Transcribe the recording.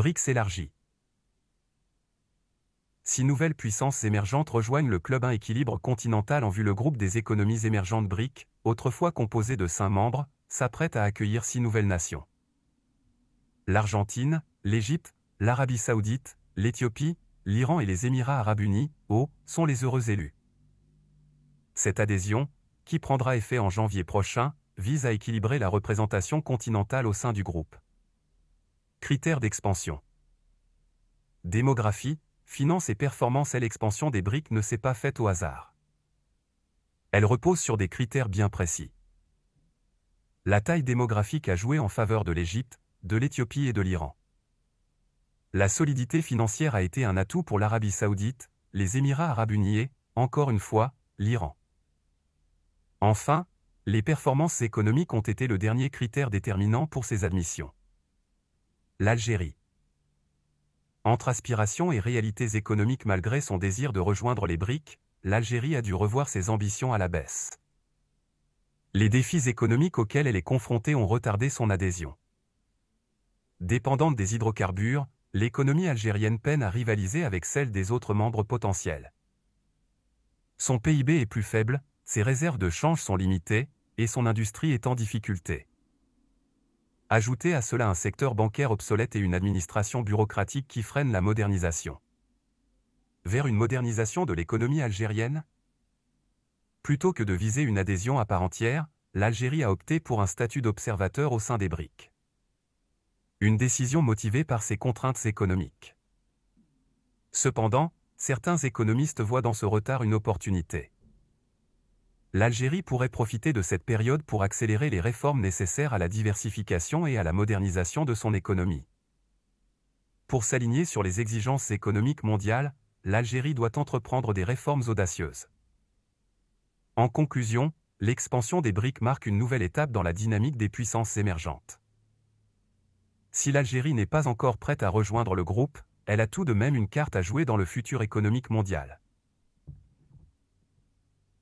BRICS s'élargit. Six nouvelles puissances émergentes rejoignent le club 1 équilibre continental en vue le groupe des économies émergentes BRIC, autrefois composé de cinq membres, s'apprête à accueillir six nouvelles nations. L'Argentine, l'Égypte, l'Arabie saoudite, l'Éthiopie, l'Iran et les Émirats arabes unis, O, sont les heureux élus. Cette adhésion, qui prendra effet en janvier prochain, vise à équilibrer la représentation continentale au sein du groupe. Critères d'expansion. Démographie, finance et performance l'expansion des briques ne s'est pas faite au hasard. Elle repose sur des critères bien précis. La taille démographique a joué en faveur de l'Égypte, de l'Éthiopie et de l'Iran. La solidité financière a été un atout pour l'Arabie saoudite, les Émirats arabes unis et, encore une fois, l'Iran. Enfin, les performances économiques ont été le dernier critère déterminant pour ces admissions. L'Algérie. Entre aspirations et réalités économiques malgré son désir de rejoindre les briques, l'Algérie a dû revoir ses ambitions à la baisse. Les défis économiques auxquels elle est confrontée ont retardé son adhésion. Dépendante des hydrocarbures, l'économie algérienne peine à rivaliser avec celle des autres membres potentiels. Son PIB est plus faible, ses réserves de change sont limitées, et son industrie est en difficulté. Ajoutez à cela un secteur bancaire obsolète et une administration bureaucratique qui freine la modernisation. Vers une modernisation de l'économie algérienne Plutôt que de viser une adhésion à part entière, l'Algérie a opté pour un statut d'observateur au sein des BRICS. Une décision motivée par ses contraintes économiques. Cependant, certains économistes voient dans ce retard une opportunité l'Algérie pourrait profiter de cette période pour accélérer les réformes nécessaires à la diversification et à la modernisation de son économie. Pour s'aligner sur les exigences économiques mondiales, l'Algérie doit entreprendre des réformes audacieuses. En conclusion, l'expansion des BRICS marque une nouvelle étape dans la dynamique des puissances émergentes. Si l'Algérie n'est pas encore prête à rejoindre le groupe, elle a tout de même une carte à jouer dans le futur économique mondial.